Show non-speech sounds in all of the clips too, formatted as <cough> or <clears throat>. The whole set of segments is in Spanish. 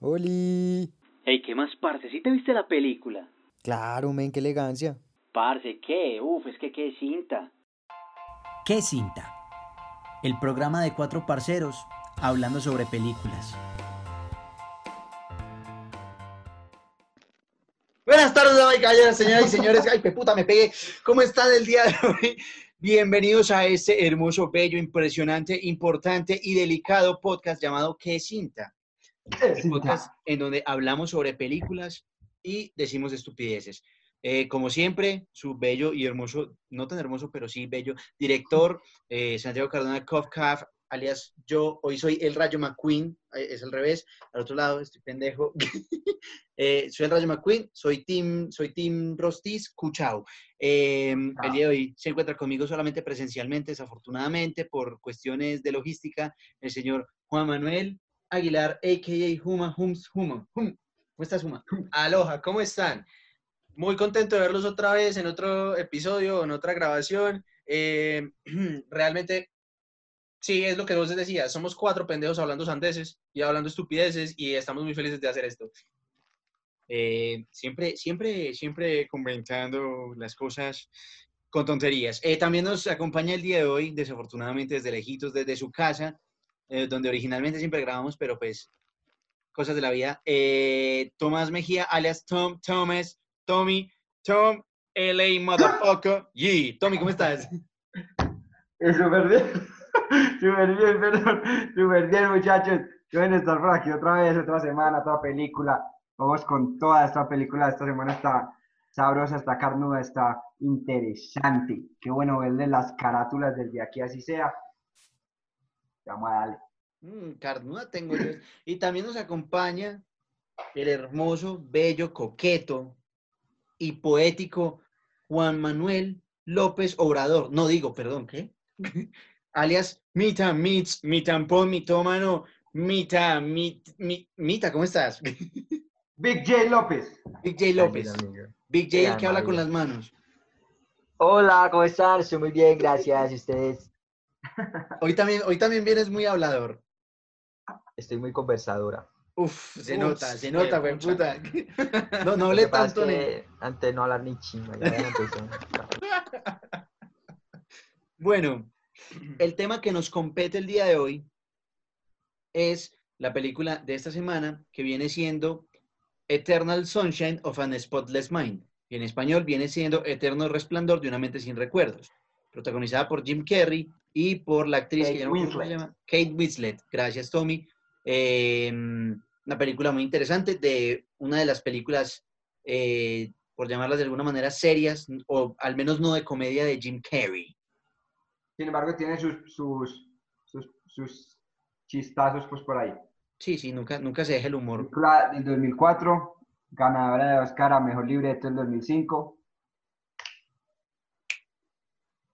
¡Oli! Ey, ¿qué más, parce? ¿Sí te viste la película? Claro, men, qué elegancia. Parce, ¿qué? Uf, es que qué cinta. ¿Qué cinta? El programa de cuatro parceros hablando sobre películas. Buenas tardes, damas señoras y señores. Ay, qué puta, me pegué. ¿Cómo están el día de hoy? Bienvenidos a este hermoso, bello, impresionante, importante y delicado podcast llamado ¿Qué cinta? El podcast en donde hablamos sobre películas y decimos estupideces. Eh, como siempre, su bello y hermoso, no tan hermoso, pero sí bello, director eh, Santiago Cardona Kofkaf, alias yo, hoy soy el Rayo McQueen, eh, es al revés, al otro lado, estoy pendejo. <laughs> Eh, soy el Rayo McQueen, soy Team, soy team Rostiz, Cuchao. Eh, El día de hoy se encuentra conmigo solamente presencialmente, desafortunadamente, por cuestiones de logística, el señor Juan Manuel Aguilar, a.k.a. Huma, Hums, Huma. Hum. ¿Cómo estás, Huma? Aloha, ¿cómo están? Muy contento de verlos otra vez en otro episodio, en otra grabación. Eh, <clears throat> realmente, sí, es lo que vos decías. Somos cuatro pendejos hablando sandeces y hablando estupideces y estamos muy felices de hacer esto. Eh, siempre, siempre, siempre comentando las cosas con tonterías. Eh, también nos acompaña el día de hoy, desafortunadamente desde lejitos, desde su casa, eh, donde originalmente siempre grabamos, pero pues cosas de la vida. Eh, Tomás Mejía, alias Tom, Thomas, Tommy, Tom, LA Motherfucker. Yee. Tommy, ¿cómo estás? Súper bien, <laughs> súper bien, perdón, súper bien muchachos. Qué bueno estar por aquí otra vez, otra semana, otra película. Vamos con toda esta película, esta semana está sabrosa, está carnuda, está interesante. Qué bueno verle las carátulas desde aquí, así sea. Vamos a darle. Mm, carnuda tengo yo. Y también nos acompaña el hermoso, bello, coqueto y poético Juan Manuel López Obrador. No digo, perdón, ¿qué? <laughs> Alias Mita Mits, Mitampón, Mitómano, Mita, mit, mi- Mita, ¿cómo estás? <laughs> Big J López. Big J López. Big J, el que habla con las manos. Hola, ¿cómo están? Estoy muy bien, gracias. ¿Y ustedes? <laughs> Hoy también, hoy también vienes muy hablador. Estoy muy conversadora. Uf, se Uf, nota, se nota, güey, puta. <laughs> No, no hablé es tanto. ne- que antes no hablar ni empezó. <laughs> Bueno, el tema que nos compete el día de hoy es la película de esta semana que viene siendo Eternal Sunshine of an Spotless Mind. Y en español viene siendo Eterno Resplandor de una mente sin recuerdos. Protagonizada por Jim Carrey y por la actriz Kate que Winslet. llama, Kate Winslet. Gracias, Tommy. Eh, una película muy interesante de una de las películas, eh, por llamarlas de alguna manera, serias, o al menos no de comedia de Jim Carrey. Sin embargo, tiene sus, sus, sus, sus chistazos pues por ahí. Sí, sí, nunca, nunca se deja el humor. Película del 2004, ganadora de Oscar a Mejor Libreto del 2005.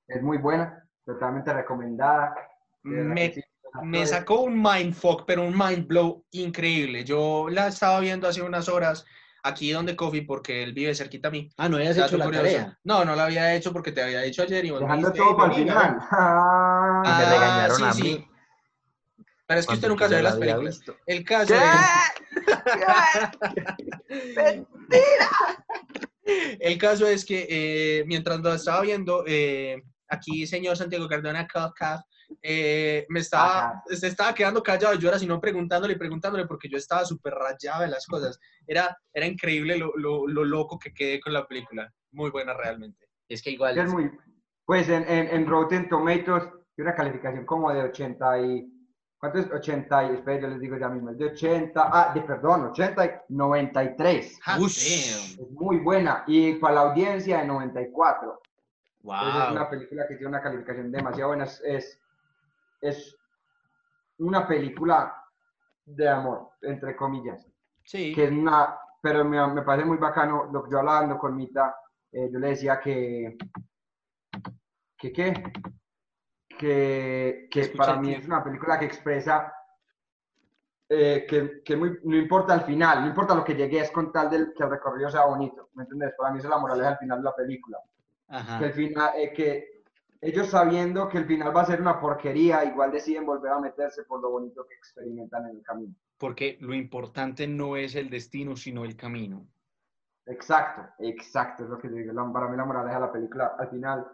Es muy buena, totalmente recomendada. Me, sí, me sacó un mindfuck, pero un mind blow increíble. Yo la estaba viendo hace unas horas aquí donde Coffee, porque él vive cerquita a mí. Ah, no Dato hecho la curioso. tarea. No, no la había hecho porque te había dicho ayer y vos Dejando todo para el "Vení, final. <laughs> Ah, Me regañaron sí, a sí. mí. Pero es que usted nunca se ve la las películas. visto. El caso es... <laughs> <laughs> El caso es que eh, mientras lo estaba viendo, eh, aquí señor Santiago Cardona Caf, eh, me estaba, Ajá. se estaba quedando callado, yo era sino preguntándole y preguntándole porque yo estaba súper rayado de las cosas. Era, era increíble lo, lo, lo loco que quedé con la película. Muy buena realmente. Es que igual. Es muy, pues en, en, en Rotten Tomatoes tiene una calificación como de 80 y... ¿Cuánto es? 80 y... Espera, yo les digo ya mismo. Es de 80... Ah, de, perdón, 80 y 93. Hot Ush. damn. Es muy buena. Y para la audiencia de 94. Entonces, es una Wow. película que tiene una calificación demasiado buena. Es, es, es una película de amor, entre comillas. Sí. Que es una, pero me, me parece muy bacano lo que yo hablando con Mita, eh, yo le decía que, que qué, que, que Escuché para mí es una película que expresa eh, que, que muy- no importa el final, no importa lo que llegue, es con tal del, que el recorrido sea bonito, ¿me entiendes? Para mí esa es la moraleja al final de la película Ajá. que el final, eh, que ellos sabiendo que el final va a ser una porquería, igual deciden volver a meterse por lo bonito que experimentan en el camino. Porque lo importante no es el destino, sino el camino. Exacto, exacto, es lo que digo. Para mí la moraleja de la película, al final,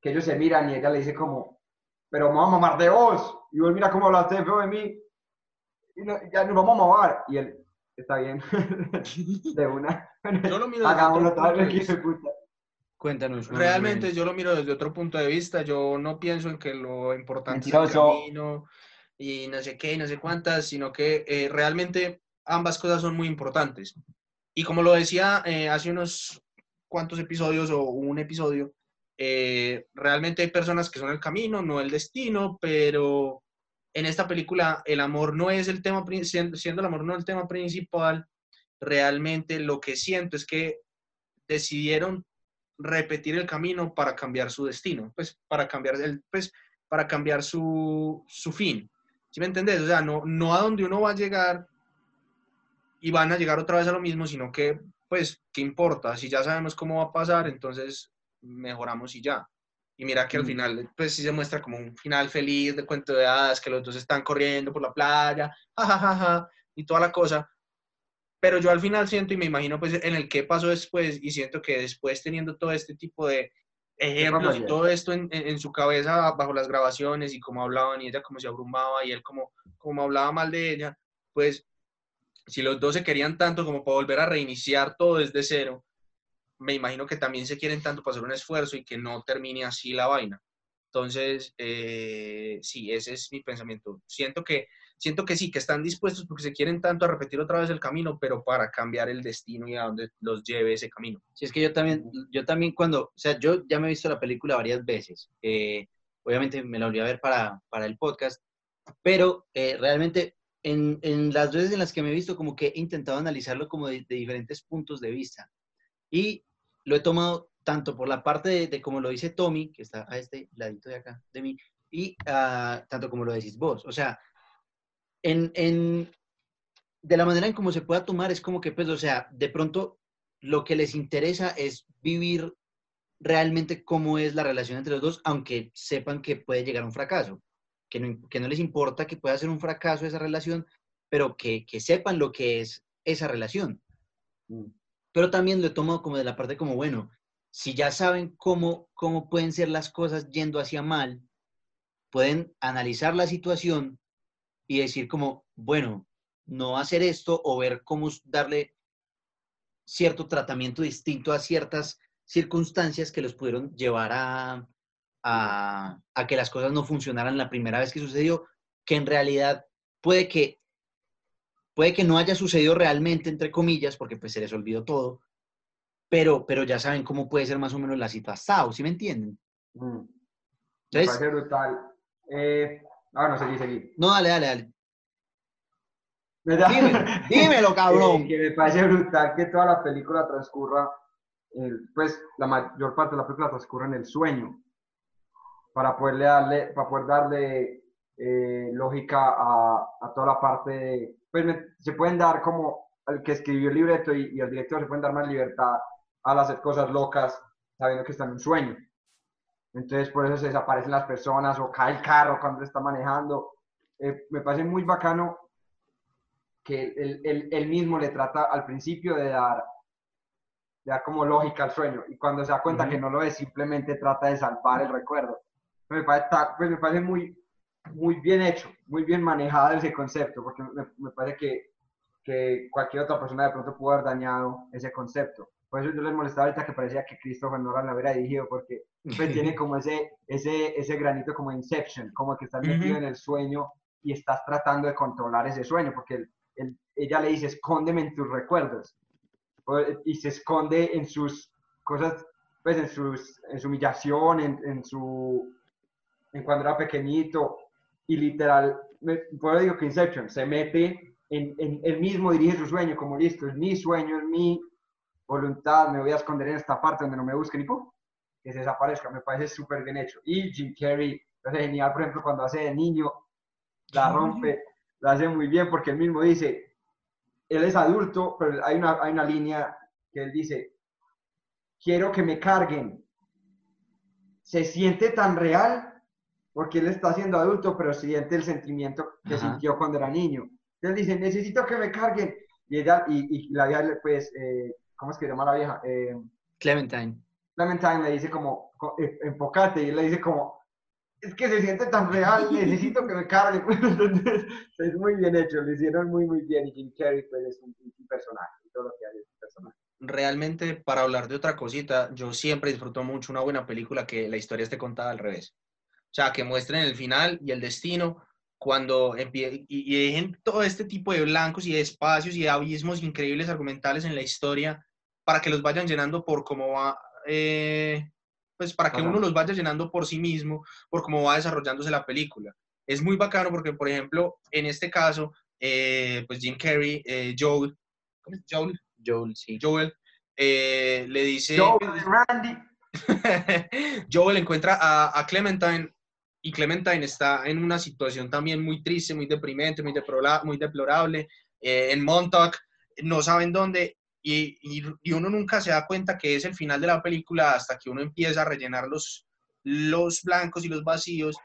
que ellos se miran y ella le dice como, pero me vamos a mamar de vos. Y vos mira cómo hablaste feo de mí. Y no- ya nos vamos a mamar. Y él, está bien, <laughs> de una. Yo lo miro <laughs> Hagámoslo tal vez, puta. Cuéntanos. Realmente Rubén. yo lo miro desde otro punto de vista. Yo no pienso en que lo importante es el Mentiroso. camino y no sé qué, y no sé cuántas, sino que eh, realmente ambas cosas son muy importantes. Y como lo decía eh, hace unos cuantos episodios o un episodio, eh, realmente hay personas que son el camino, no el destino, pero en esta película el amor no es el tema, siendo, siendo el amor no el tema principal, realmente lo que siento es que decidieron repetir el camino para cambiar su destino, pues para cambiar el, pues para cambiar su, su fin. ¿Sí me entendés? O sea, no, no a donde uno va a llegar y van a llegar otra vez a lo mismo, sino que, pues, ¿qué importa? Si ya sabemos cómo va a pasar, entonces mejoramos y ya. Y mira que al Mm. final, pues sí se muestra como un final feliz de cuento de hadas, que los dos están corriendo por la playa, jajajaja, y toda la cosa. Pero yo al final siento y me imagino pues en el qué pasó después y siento que después teniendo todo este tipo de ejemplos y todo esto en, en- en su cabeza bajo las grabaciones y cómo hablaban y ella como se abrumaba y él como, como hablaba mal de ella, pues si los dos se querían tanto como para volver a reiniciar todo desde cero, me imagino que también se quieren tanto para hacer un esfuerzo y que no termine así la vaina. Entonces, eh, sí, ese es mi pensamiento. Siento que, siento que sí, que están dispuestos porque se quieren tanto a repetir otra vez el camino, pero para cambiar el destino y a donde los lleve ese camino. Sí, es que yo también, yo también cuando, o sea, yo ya me he visto la película varias veces. eh, obviamente me la volví a ver para, para el podcast, pero eh, realmente en, en las veces en las que me he visto, como que he intentado analizarlo como de, de diferentes puntos de vista. Y lo he tomado tanto por la parte de, de como lo dice Tommy, que está a este ladito de acá de mí, y ah, tanto como lo decís vos. O sea, en, en, de la manera en cómo se pueda tomar es como que, pues, o sea, de pronto lo que les interesa es vivir realmente cómo es la relación entre los dos, aunque sepan que puede llegar a un fracaso, que no, que no les importa que pueda ser un fracaso esa relación, pero que, que sepan lo que es esa relación. Mm. Pero también lo tomo como de la parte como, bueno, si ya saben cómo, cómo pueden ser las cosas yendo hacia mal, pueden analizar la situación y decir como, bueno, no hacer esto o ver cómo darle cierto tratamiento distinto a ciertas circunstancias que los pudieron llevar a, a, a que las cosas no funcionaran la primera vez que sucedió, que en realidad puede que, puede que no haya sucedido realmente, entre comillas, porque pues se les olvidó todo, pero, pero ya saben cómo puede ser más o menos la situación, ¿sí me entienden? Mm. Me Entonces, parece brutal. Eh, ah, no, seguí, seguí. no, dale, dale, dale. <laughs> Dímelo, dímelo, cabrón. Eh, que me parece brutal que toda la película transcurra, pues la mayor parte de la película transcurre en el sueño, para poderle darle, para poder darle eh, lógica a, a toda la parte de, pues me- se pueden dar como el que escribió el libreto y, y el director se pueden dar más libertad al hacer cosas locas sabiendo que están en un sueño. Entonces por eso se desaparecen las personas o cae el carro cuando está manejando. Eh, me parece muy bacano que él, él- él mismo le trata al principio de dar, de dar como lógica al sueño y cuando se da cuenta que no lo es, simplemente trata de salvar el recuerdo. Me parece, pues me parece muy, muy bien hecho, muy bien manejado ese concepto, porque me, me parece que, que cualquier otra persona de pronto pudo haber dañado ese concepto. Por eso yo les molestaba ahorita que parecía que Christopher Nolan lo hubiera dirigido, porque pues, <laughs> tiene como ese, ese, ese granito como Inception, como que estás metido Ujú. en el sueño y estás tratando de controlar ese sueño, porque él- él- ella le dice, escóndeme en tus recuerdos. Y se esconde en sus cosas, pues en, sus, en su humillación, en, en su, en cuando era pequeñito, y literal, me, por eso digo que Inception, se mete en, en, él mismo dirige su sueño, como listo, es mi sueño, es mi voluntad, me voy a esconder en esta parte donde no me busquen y ¡pum! que se desaparezca, me parece súper bien hecho. Y Jim Carrey, es genial, por ejemplo, cuando hace de niño, la rompe, la hace muy bien porque él mismo dice, él es adulto, pero hay una, hay una línea que él dice, quiero que me carguen. se siente tan real porque él está siendo adulto, pero siente el sentimiento que Ajá. sintió cuando era niño. Entonces dice, necesito que me carguen. Y ella, y, y la le- pues, eh, ¿cómo es que se llama la vieja? Eh, Clementine. Clementine le dice como, co- eh, enfócate, y él le dice como, es que se siente tan real, <laughs> necesito que me carguen. <laughs> Entonces, es muy bien hecho, lo hicieron muy, muy bien. Y Jim Carrey, pues, es un, un personaje, y todo lo que hace es un personaje. realmente, para hablar de otra cosita, yo siempre disfruto mucho una buena película que la historia esté contada al revés. O sea, que muestren el final y el destino cuando empie- y, y dejen todo este tipo de blancos y de espacios y de abismos increíbles argumentales en la historia para que los vayan llenando por cómo va, eh, pues para que Ajá. uno los vaya llenando por sí mismo, por cómo va desarrollándose la película. Es muy bacano porque, por ejemplo, en este caso, eh, pues Jim Carrey, eh, Joel, ¿cómo es? Joel, Joel, sí. Joel eh, le dice, Joel Randy, <laughs> Joel encuentra a, a Clementine y Clementine está en una situación también muy triste, muy deprimente, muy, deplola- muy deplorable, eh, en Montauk, no saben dónde, y, y- y uno nunca se da cuenta que es el final de la película hasta que uno empieza a rellenar los, los blancos y los vacíos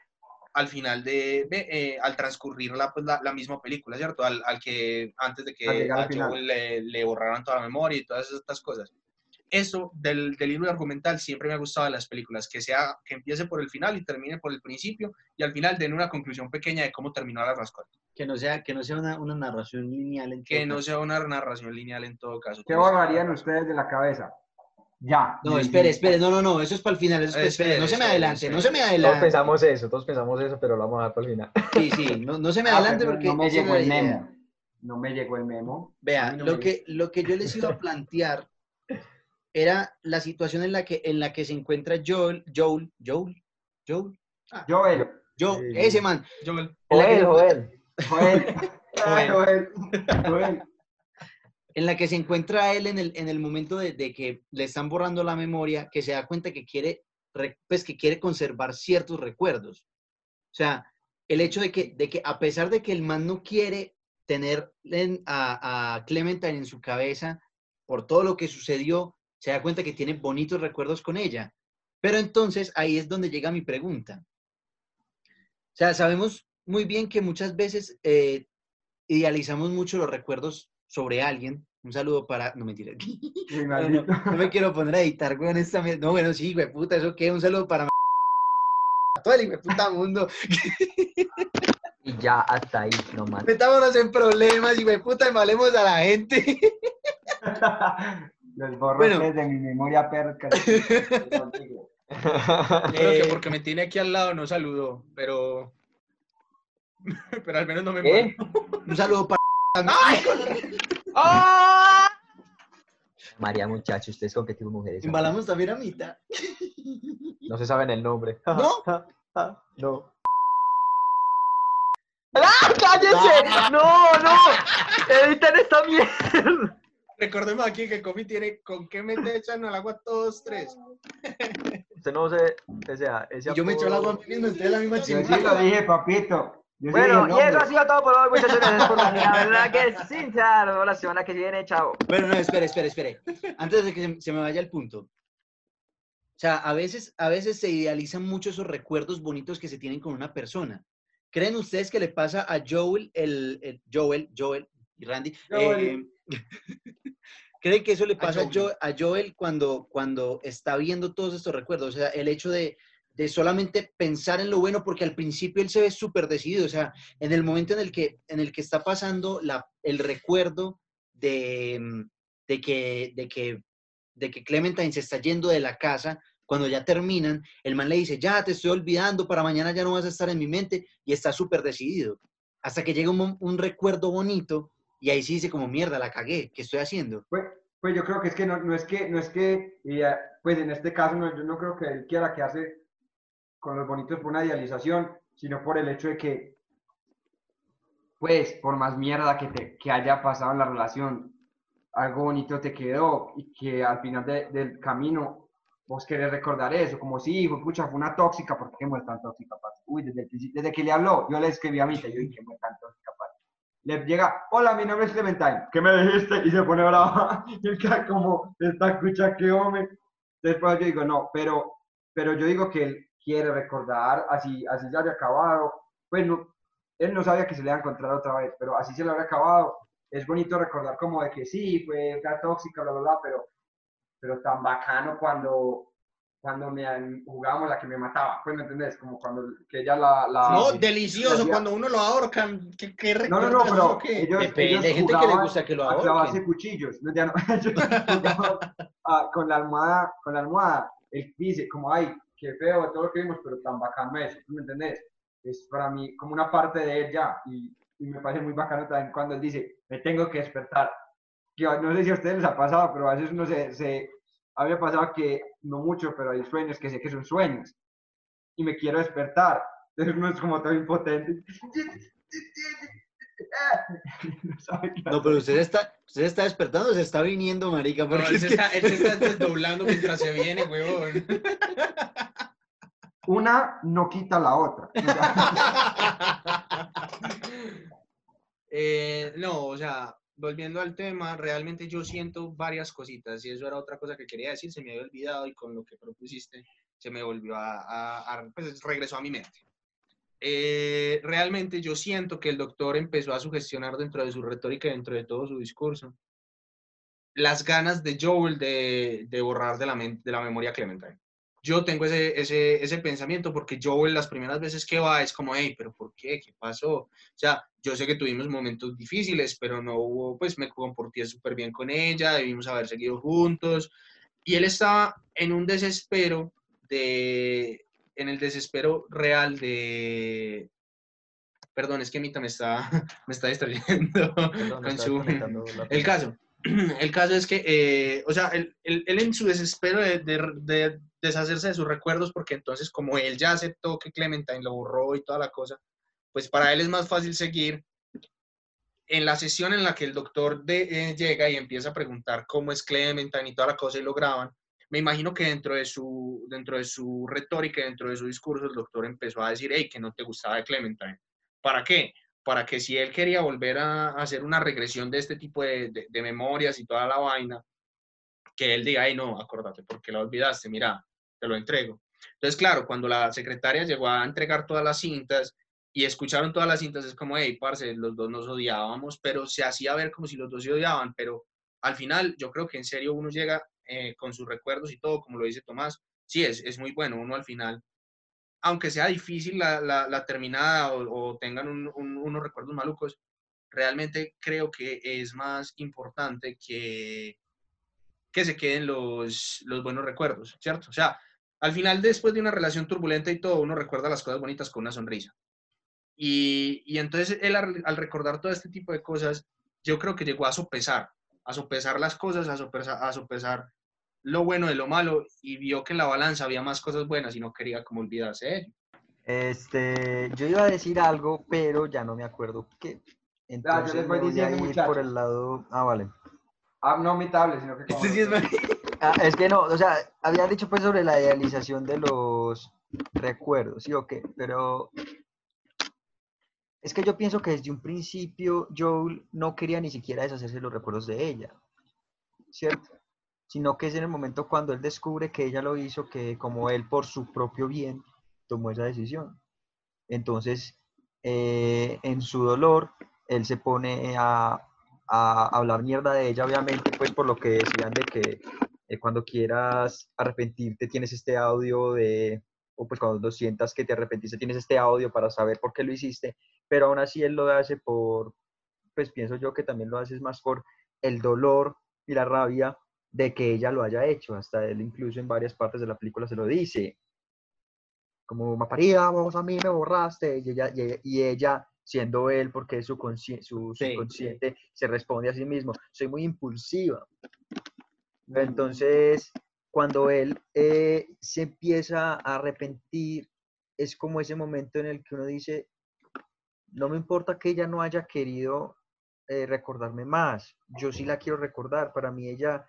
al final de, eh, al transcurrir la, pues, la, la misma película, ¿cierto? Al, al que antes de que a. Joel le, le borraran toda la memoria y todas estas cosas eso del, del hilo argumental siempre me ha gustado de las películas, que sea que empiece por el final y termine por el principio y al final den una conclusión pequeña de cómo terminó la rascota. Que no sea, que no sea una, una narración lineal. En Que todo no caso. sea una narración lineal en todo caso. ¿qué borrarían ustedes de la cabeza? Ya. No, espere, espere, no, no, no, eso es para el final, eso es, Espere, espere, no se me espere, adelante, no se me Todos adelante. pensamos eso, todos pensamos eso, pero lo vamos a dejar para el final. <laughs> Sí, sí, no, no se me Ah, adelante porque no me no llegó el memo. No me llegó el memo. Vea, no lo me que, lo que yo les iba a plantear era la situación en la que, en la que se encuentra Joel, Joel, Joel, Joel, Joel, Joel, Sí. ese man, Joel, en la que se Joel, encuentra- Joel. <laughs> Joel, Joel, Joel. en la que se encuentra él en el, en el momento de, de que le están borrando la memoria, que se da cuenta que quiere, re- pues, que quiere conservar ciertos recuerdos. O sea, el hecho de que, de que a pesar de que el man no quiere tener en- a, a Clementine en su cabeza por todo lo que sucedió, se da cuenta que tiene bonitos recuerdos con ella. Pero entonces ahí es donde llega mi pregunta. O sea, sabemos muy bien que muchas veces eh, idealizamos mucho los recuerdos sobre alguien. Un saludo para... No, mentira. <laughs> No, no, no me quiero poner a editar, güey, esta mierda. No, bueno, sí, güey, puta, ¿eso qué? Un saludo para <laughs> todo el puta mundo. <laughs> Y ya hasta ahí nomás. Metámonos en problemas, y güey, puta, y malemos a la gente. Los borro Bueno. desde mi memoria perca. contigo. <laughs> creo que Eh, porque me tiene aquí al lado no saludó, pero <laughs> pero al menos no me muero. <laughs> Un saludo para... María, muchacho, ustedes con qué tipo de mujeres. Embalamos también a mitad. No se saben el nombre. ¿No? no. ¡Ah, cállese! ¡No, no! ¡Editen esta mierda! Recordemos aquí que Coffee tiene con qué meter <laughs> echan al agua todos tres. <laughs> Usted no se... O sea, ese Y yo me echo el agua a mí mismo, entonces la misma Yo sí lo chingada. dije, papito. Yo sí Bueno, y eso ha sido todo por hoy, muchachos. Gracias por venir. <laughs> La verdad que sí, ya, nos vemos la semana que viene. Chao. Bueno, no, espere, espere, espere. Antes de que se, se me vaya el punto. O sea, a veces, a veces se idealizan mucho esos recuerdos bonitos que se tienen con una persona. ¿Creen ustedes que le pasa a Joel, el, el- Joel, Joel y Randy? Joel. eh, <laughs> ¿Creen que eso le A pasa a Joel. Joel, a Joel cuando, cuando está viendo todos estos recuerdos? O sea, el hecho de, de solamente pensar en lo bueno, porque al principio él se ve súper decidido. O sea, en el momento en el que, en el que está pasando la, el recuerdo de, de, que, de, que, de que Clementine se está yendo de la casa, cuando ya terminan, el man le dice, ya te estoy olvidando, para mañana ya no vas a estar en mi mente, y está súper decidido. Hasta que llega un recuerdo bonito, y ahí sí dice como, mierda, la cagué, ¿qué estoy haciendo? Pues, pues yo creo que es que no, no es que, no es que, eh, pues en este caso no, yo no creo que él quiera quedarse con los bonitos por una idealización, sino por el hecho de que, pues, por más mierda que, te, que haya pasado en la relación, algo bonito te quedó y que al final de- del camino vos querés recordar eso, como si, hijo, pucha, fue una tóxica, ¿por qué muere tan tóxica? Uy, desde, desde que le habló, yo le escribí a mí, yo dije, ¿qué tan tóxica? Le llega, hola, mi nombre es Clementine, ¿qué me dijiste? Y se pone brava, <laughs> y él queda como, esta escucha que hombre. Después yo digo, no, pero pero yo digo que él quiere recordar, así, así ya haya acabado, pues no, él no sabía que se le iba a encontrar otra vez, pero así se le había acabado. Es bonito recordar como de que sí, fue tóxica, bla, bla, bla, pero, pero tan bacano cuando, cuando me jugábamos la que me mataba, pues me entendés, como cuando que ella la... la No, delicioso, cuando uno lo ahorcan. ¿Qué, qué No, no, no, pero o qué? ellos, Depende, ellos hay gente que le gusta que lo a clavarse ahorquen. cuchillos. No, ya no. <laughs> Ellos jugaban, ah, con la almohada, con la almohada. Él dice como, ay, qué feo todo lo que vimos, pero tan bacano eso, ¿tú ¿me entendés? Es para mí como una parte de él ya. Y, y me parece muy bacano también cuando él dice, me tengo que despertar. Que no sé si a ustedes les ha pasado, pero a veces uno se, se había pasado que, no mucho, pero hay sueños que sé que son sueños. Y me quiero despertar. Entonces uno es como todo impotente. No No, pero usted está, usted está despertando, se está viniendo, marica, No, porque él es se que- está, él se está desdoblando mientras se viene, huevón. una no quita la otra. <laughs> Eh, no, o sea, volviendo al tema, realmente yo siento varias cositas y eso era otra cosa que quería decir, se me había olvidado y con lo que propusiste se me volvió a, a- a- pues regresó a mi mente. Eh, realmente yo siento que el doctor empezó a sugestionar dentro de su retórica, dentro de todo su discurso, las ganas de Joel de, de borrar de la, de la memoria Clementine. Yo tengo ese, ese, ese pensamiento porque Joel las primeras veces que va es como, hey, pero ¿por qué? ¿Qué pasó? O sea, yo sé que tuvimos momentos difíciles, pero no hubo, pues me comporté súper bien con ella, debimos haber seguido juntos. Y él estaba en un desespero de, en el desespero real de, perdón, es que Mita me está, <laughs> me está distrayendo Perdón, <laughs> con su, <laughs> el caso, <clears throat> el caso es que, eh, o sea, él, él- él en su desespero de, de- de deshacerse de sus recuerdos, porque entonces como él ya aceptó que Clementine lo borró y toda la cosa, pues para él es más fácil seguir. En la sesión en la que el doctor de- eh, llega y empieza a preguntar cómo es Clementine y toda la cosa y lo graban, me imagino que dentro de su, dentro de su retórica, dentro de su discurso, el doctor empezó a decir, hey, que no te gustaba de Clementine. ¿Para qué? Para que si él quería volver a, a hacer una regresión de este tipo de, de- de memorias y toda la vaina, que él diga, ay, no, acordate, porque la olvidaste, mira, te lo entrego. Entonces, claro, cuando la secretaria llegó a entregar todas las cintas y escucharon todas las cintas, es como, hey, parce, los dos nos odiábamos, pero se hacía ver como si los dos se odiaban, pero al final yo creo que en serio uno llega eh, con sus recuerdos y todo, como lo dice Tomás, sí, es, es muy bueno, uno al final, aunque sea difícil la, la- la terminada o, o tengan un- un- unos recuerdos malucos, realmente creo que es más importante que, que se queden los, los buenos recuerdos, ¿cierto? O sea, al final, después de una relación turbulenta y todo, uno recuerda las cosas bonitas con una sonrisa. Y, y entonces él al, al recordar todo este tipo de cosas, yo creo que llegó a sopesar, a sopesar las cosas, a sopesar, a sopesar lo bueno de lo malo y vio que en la balanza había más cosas buenas y no quería como olvidarse de ello. Este, yo iba a decir algo, pero ya no me acuerdo qué. Entonces les voy me voy a diciendo, ir por el lado. Ah, vale. Ah, no mi tablet, sino que como Este sí es Ah, es que no, o sea, había dicho pues sobre la idealización de los recuerdos, ¿sí o qué? Pero es que yo pienso que desde un principio Joel no quería ni siquiera deshacerse de los recuerdos de ella, ¿cierto? Sino que es en el momento cuando él descubre que ella lo hizo, que como él por su propio bien tomó esa decisión. Entonces, eh, en su dolor, él se pone a, a hablar mierda de ella, obviamente, pues por lo que decían de que eh, cuando quieras arrepentirte tienes este audio de, o pues cuando lo sientas que te arrepentiste tienes este audio para saber por qué lo hiciste, pero aún así él lo hace por, pues pienso yo que también lo haces más por el dolor y la rabia de que ella lo haya hecho, hasta él incluso en varias partes de la película se lo dice, como Maparía, vos a mí me borraste, y ella, y ella, y ella, siendo él, porque es su, su Sí, subconsciente, se responde a sí mismo, soy muy impulsiva. Entonces, cuando él eh, se empieza a arrepentir, es como ese momento en el que uno dice, no me importa que ella no haya querido eh, recordarme más, yo sí la quiero recordar, para mí ella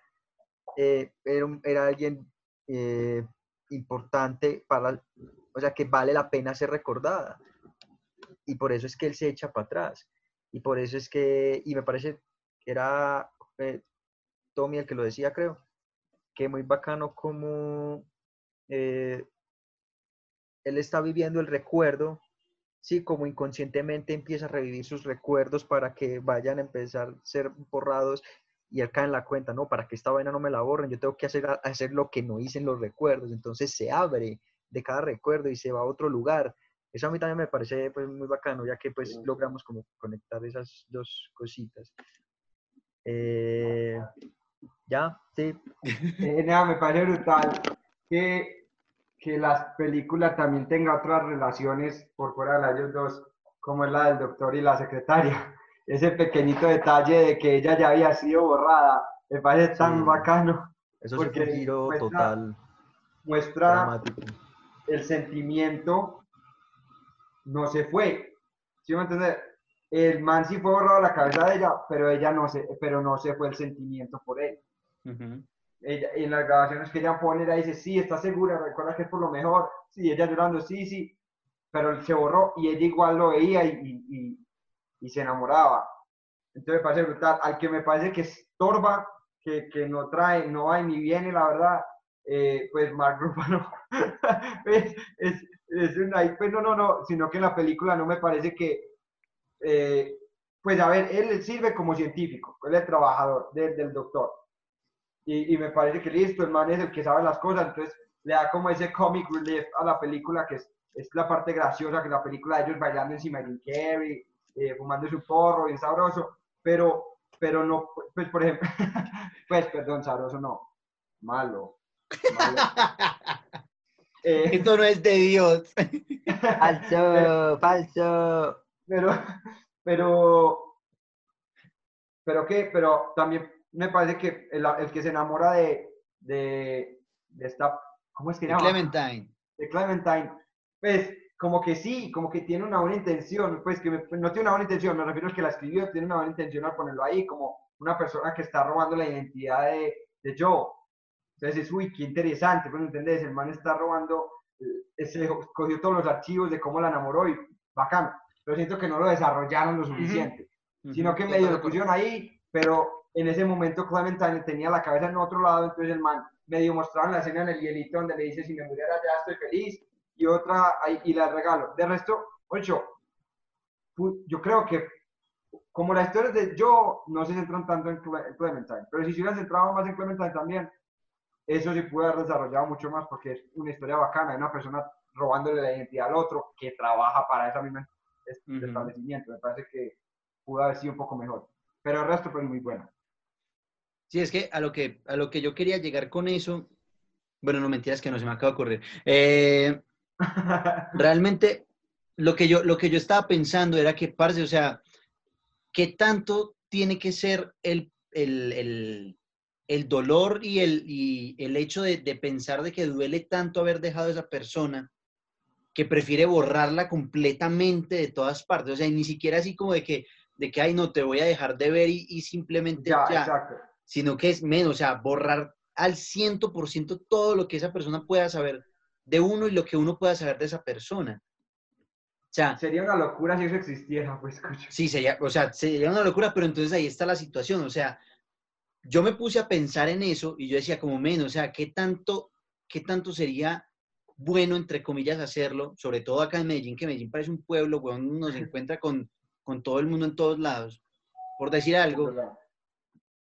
eh, era, era alguien importante para, o sea, que vale la pena ser recordada. Y por eso es que él se echa para atrás. Y por eso es que, y me parece que era Tommy el que lo decía, creo, que muy bacano como eh, él está viviendo el recuerdo, sí, como inconscientemente empieza a revivir sus recuerdos para que vayan a empezar a ser borrados y él cae en la cuenta, no, para que esta vaina no me la borren, yo tengo que hacer, hacer lo que no hice en los recuerdos, entonces se abre de cada recuerdo y se va a otro lugar. Eso a mí también me parece pues, muy bacano, ya que pues logramos como conectar esas dos cositas. Eh, ya, sí. Eh, nada, me parece brutal que, que las películas también tengan otras relaciones por fuera de las ellos dos, como es la del doctor y la secretaria. <laughs> Ese pequeñito detalle de que ella ya había sido borrada, me parece tan Sí. bacano. Eso Porque un giro muestra- total, Muestra dramático. el sentimiento no se fue. ¿Sí me entiendes? El man sí fue borrado la cabeza de ella, pero ella no se, pero no se fue el sentimiento por él. Ella, en las grabaciones que ella pone, ella dice, sí, está segura, recuerda que es por lo mejor. Sí, ella llorando, sí, sí, pero se borró y ella igual lo veía y, y- y- y se enamoraba. Entonces me parece brutal. Al que me parece que estorba, que, que no trae, no va ni viene, la verdad, eh, pues Mark Ruffalo <laughs> es, es, es una, pues no, no, no, sino que en la película no me parece que, eh, pues a ver, él sirve como científico, él es el trabajador del, del doctor. Y, y me parece que listo, el man es el que sabe las cosas, entonces le da como ese comic relief a la película, que es, es la parte graciosa, que la película de ellos bailando encima de Jim Carrey, eh, fumando su porro, bien sabroso, pero, pero no, pues por ejemplo, <laughs> pues perdón, sabroso no, malo. malo. <laughs> Eh, Esto no es de Dios. <laughs> Falso, falso. Pero, <laughs> pero, pero qué, pero también me parece que el, el que se enamora de, de, de esta, ¿cómo es que se llama? Clementine. de Clementine, pues como que sí, como que tiene una buena intención, pues que me- no tiene una buena intención, me refiero a que la escribió, tiene una buena intención al ponerlo ahí, como una persona que está robando la identidad de, de Joe. Entonces es, uy, qué interesante, pues, ¿entendés? El man está robando, eh, se cogió todos los archivos de cómo la enamoró y bacán, pero siento que no lo desarrollaron lo suficiente, sino que medio lo pusieron ahí, pero en ese momento Clementine tenía la cabeza en otro lado, entonces el man medio mostraron la escena en el hielito donde le dice, si me muriera ya estoy feliz, y otra, y la regalo. De resto, ocho, yo creo que como las historias de yo no se centran tanto en Cle- en Clementine, pero si se hubieran centrado más en Clementine también, eso sí pudo haber desarrollado mucho más porque es una historia bacana, de una persona robándole la identidad al otro que trabaja para esa misma es- Ujú. establecimiento. Me parece que pudo haber sido un poco mejor. Pero el resto, pues muy bueno. Sí, es que a lo que, a lo que yo quería llegar con eso, bueno, no mentiras que no se me acaba de ocurrir. Eh, <laughs> realmente lo que yo, lo que yo estaba pensando era que, parce, o sea, ¿qué tanto tiene que ser el, el, el- el dolor y el, y el hecho de, de pensar de que duele tanto haber dejado a esa persona que prefiere borrarla completamente de todas partes? O sea, ni siquiera así como de que, de que, ay, no, te voy a dejar de ver y, y simplemente ya, ya exacto. sino que es menos, o sea, borrar al 100% todo lo que esa persona pueda saber de uno y lo que uno pueda saber de esa persona. O sea, Sería una locura si eso existiera, <laughs> pues, escucha. sí, sería, o sea, sería una locura, pero entonces ahí está la situación, o sea, yo me puse a pensar en eso y yo decía como menos, o sea, ¿qué tanto, qué tanto sería bueno, entre comillas, hacerlo, sobre todo acá en Medellín, que Medellín parece un pueblo, weón, uno se encuentra con, con todo el mundo en todos lados, por decir algo,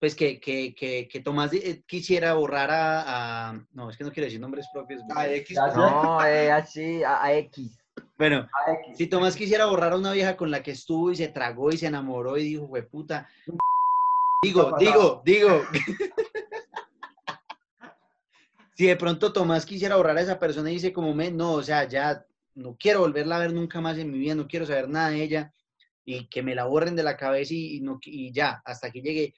pues que, que, que, que Tomás eh, quisiera borrar a, a- No, es que no quiero decir nombres propios. A X. No, <laughs> eh, así, a, a X. Bueno, A X. si Tomás quisiera borrar a una vieja con la que estuvo y se tragó y se enamoró y dijo, güey, puta. Digo, digo, digo. <laughs> si de pronto Tomás quisiera borrar a esa persona y dice como, "Men, no, o sea, ya no quiero volverla a ver nunca más en mi vida, no quiero saber nada de ella y que me la borren de la cabeza y, y no, y ya, hasta que llegue.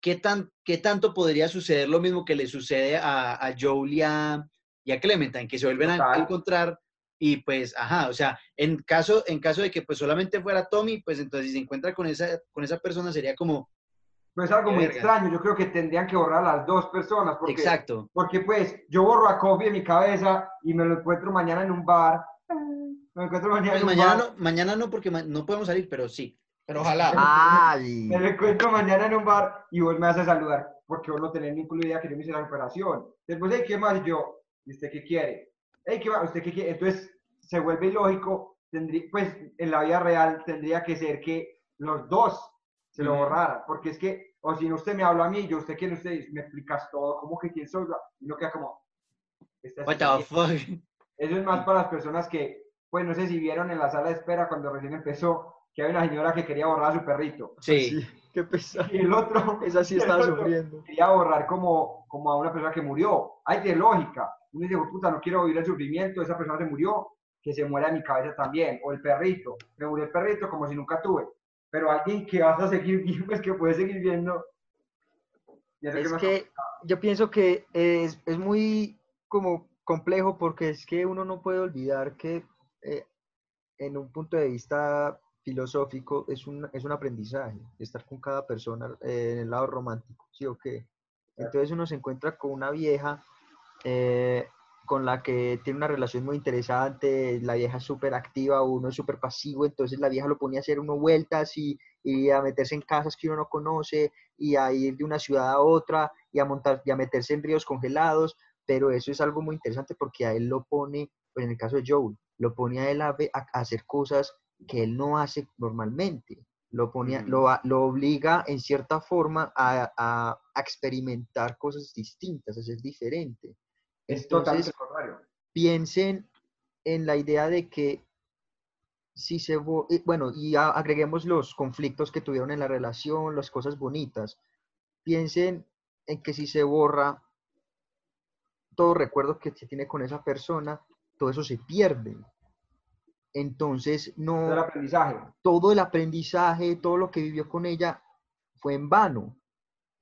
¿Qué, tan, ¿Qué tanto podría suceder lo mismo que le sucede a, a Joel y a, y a Clementine, que se vuelven a Total. encontrar y pues, ajá, o sea, en caso, en caso de que pues solamente fuera Tommy, pues entonces si se encuentra con esa, con esa persona sería como, Pues es algo muy extraño. Yo creo que tendrían que borrar a las dos personas. Porque, exacto, Porque pues yo borro a Kobe en mi cabeza y me lo encuentro mañana en un bar. Me lo encuentro mañana Pues en un mañana bar. no, mañana no porque no podemos salir, pero sí. Pero ojalá. <laughs> Ay. Me lo encuentro mañana en un bar y vos me haces saludar porque vos no tenés ninguna idea que yo me hice la operación. Después, hey, ¿qué más? Y yo, ¿y usted qué quiere? Hey, ¿qué más? ¿Usted qué quiere? Entonces, se vuelve ilógico, tendría, pues en la vida real tendría que ser que los dos se lo Ujú. borraran, porque es que, o si no usted me habla a mí, yo usted quién usted, me explicas todo, ¿cómo que quién soy? Y no queda como... "Este What the alguien". fuck? Eso es más para las personas que, pues no sé si vieron en la sala de espera cuando recién empezó, que hay una señora que quería borrar a su perrito. Sí. Qué pesado. Y el otro <laughs> Esa sí estaba sufriendo. quería borrar como, como a una persona que murió. Hay de lógica. Uno dice, puta, no quiero vivir el sufrimiento, esa persona se murió, que se muera en mi cabeza también. O el perrito, me murió el perrito como si nunca tuve. Pero alguien que vas a seguir <laughs> viendo, pues que puedes seguir viendo. Es más que yo pienso que es, es muy como complejo porque es que uno no puede olvidar que eh, en un punto de vista filosófico es un, es un aprendizaje estar con cada persona eh, en el lado romántico, ¿sí o qué? Entonces uno se encuentra con una vieja eh, con la que tiene una relación muy interesante, la vieja es súper activa, uno es súper pasivo, entonces la vieja lo ponía a hacer uno vueltas y, y a meterse en casas que uno no conoce y a ir de una ciudad a otra y a montar y a meterse en ríos congelados, pero eso es algo muy interesante porque a él lo pone, pues en el caso de Joel, lo pone a él a, hacer cosas que él no hace normalmente. Lo, ponía, Ujú. lo, lo obliga en cierta forma a, a- a experimentar cosas distintas, a ser diferente. Es totalmente Entonces, contrario. piensen en la idea de que si se, y bueno, y agreguemos los conflictos que tuvieron en la relación, las cosas bonitas. Piensen en que si se borra todo recuerdo que se tiene con esa persona, todo eso se pierde. Entonces, Es el no, aprendizaje. todo el aprendizaje, todo lo que vivió con ella fue en vano.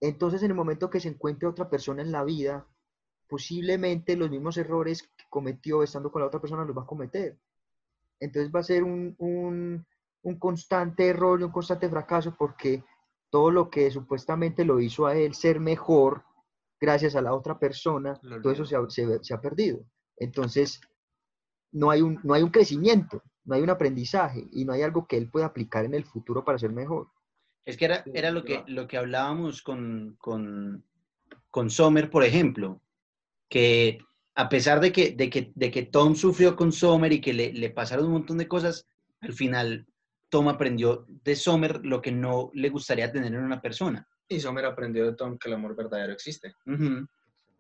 Entonces, en el momento que se encuentre otra persona en la vida, posiblemente los mismos errores que cometió estando con la otra persona los va a cometer. Entonces va a ser un, un- un constante error y un constante fracaso porque todo lo que supuestamente lo hizo a él ser mejor gracias a la otra persona, Lo todo eso se ha, se- se ha perdido. Entonces, no hay, un, no hay un crecimiento, no hay un aprendizaje y no hay algo que él pueda aplicar en el futuro para ser mejor. Es que era, era lo, que, lo que hablábamos con, con, con Sommer, por ejemplo, que a pesar de que, de que, de que Tom sufrió con Sommer y que le, le pasaron un montón de cosas, al final Tom aprendió de Sommer lo que no le gustaría tener en una persona. Y Sommer aprendió de Tom que el amor verdadero existe. Ujú.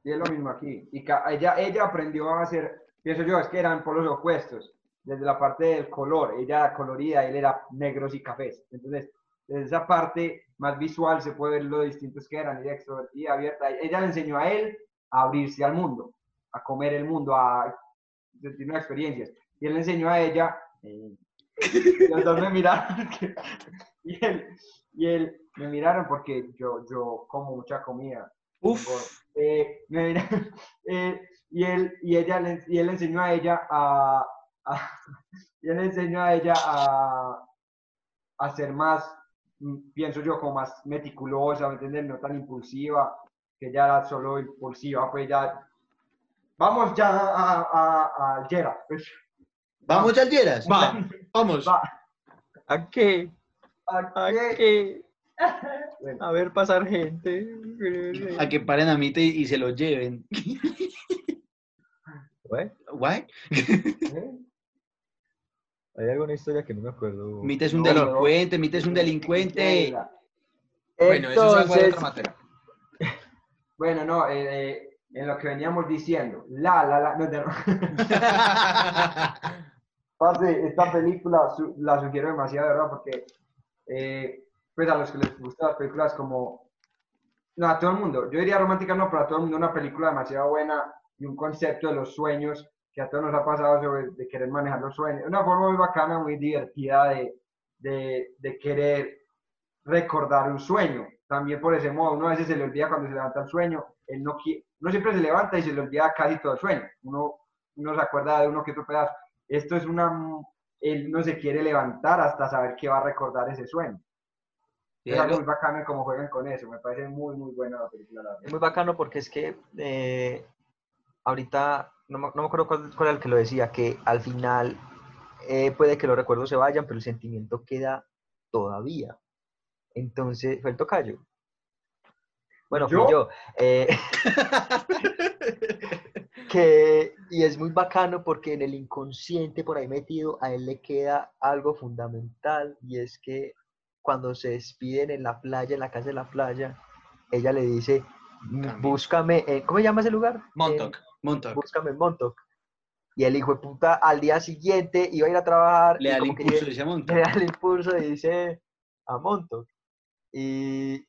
Y es lo mismo aquí. Y ella, ella aprendió a hacer, pienso yo, es que eran polos opuestos. Desde la parte del color, ella era colorida, él era negros y cafés. Entonces, desde esa parte más visual se puede ver lo distintos que eran, ella extrovertida, abierta. Ella le enseñó a él a abrirse al mundo, a comer el mundo, a sentir nuevas experiencias. Y él le enseñó a ella, eh, los dos me miraron, <laughs> y él, y él me miraron porque yo, yo como mucha comida. Uf. Eh, me mira- <laughs> eh, y él y ella le, y él le enseñó a ella a, a- <laughs> y él le enseñó a ella a, a ser más mm, pienso yo como más meticulosa ¿me entiendes? no tan impulsiva que ella era solo impulsiva pues ya vamos ya a, a, a pues. ¿Vamos, Yalderas? Va, vamos. Va. ¿A qué? ¿A ¿A qué? qué? Bueno, A ver pasar gente. A que paren a Mite y, y se lo lleven. ¿What? ¿eh? <laughs> Hay alguna historia que no me acuerdo. Mite es un No, no. delincuente, Mite es un delincuente. Bueno, eso es algo de otra materia. Bueno no eh, eh, en lo que veníamos diciendo la la la no, no. <laughs> <laughs> Parce, esta película su- la sugiero demasiado, de ¿verdad? Porque, eh, pues a los que les gustan las películas como, no, a todo el mundo, yo diría romántica no, pero a todo el mundo una película demasiado buena y un concepto de los sueños que a todos nos ha pasado sobre de querer manejar los sueños. Una forma muy bacana, muy divertida de, de, de querer recordar un sueño. También por ese modo, uno a veces se le olvida cuando se levanta el sueño, él no qui- uno siempre se levanta y se le olvida casi todo el sueño. Uno, uno se acuerda de uno que otro pedazo. Esto es una, él no se quiere levantar hasta saber que va a recordar ese sueño. Es algo muy bacano cómo juegan con eso, me parece muy, muy buena la película. la. Es muy bacano porque es que eh, ahorita, no me, no me acuerdo cuál, cuál era el que lo decía, que al final eh, puede que los recuerdos se vayan, pero el sentimiento queda todavía. Entonces, fue el tocayo. Bueno, fui ¿Yo? yo. Eh, <laughs> que, y es muy bacano porque en el inconsciente por ahí metido a él le queda algo fundamental y es que cuando se despiden en la playa, en la casa de la playa, ella le dice, búscame, ¿cómo se llama ese lugar? Montauk. Montauk. búscame en Montauk. Y el hijo de puta al día siguiente iba a ir a trabajar. Le da el impulso, lle- dice a <laughs> le Montauk. da el impulso y dice a Montauk. Y,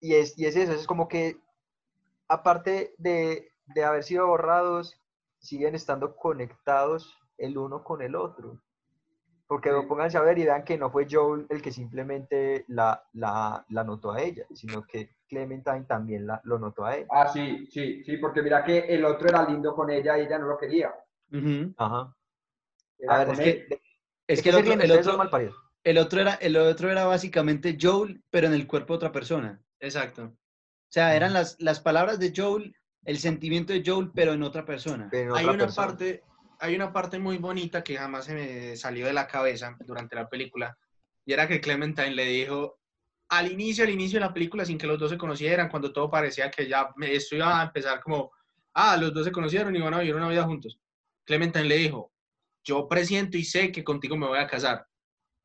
y, es, y es eso, es como que aparte de, de haber sido borrados, siguen estando conectados el uno con el otro. Porque Sí. pónganse a ver y vean que no fue Joel el que simplemente la, la, la notó a ella, sino que Clementine también la, lo notó a él. Ah, sí, sí, sí, porque mira que el otro era lindo con ella y ella no lo quería. Ajá. Era A ver, es que, de- Es ¿de que el otro, ríen? el otro, malparidos. El otro era, el otro era básicamente Joel, pero en el cuerpo de otra persona. Exacto. O sea, eran las, las palabras de Joel, el sentimiento de Joel, pero en otra persona. Hay una persona. parte, hay una parte muy bonita que jamás se me salió de la cabeza durante la película. Y era que Clementine le dijo al inicio, al inicio de la película, sin que los dos se conocieran, cuando todo parecía que ya me- esto iba a empezar como, ah, los dos se conocieron y van a vivir una vida juntos. Clementine le dijo, yo presiento y sé que contigo me voy a casar.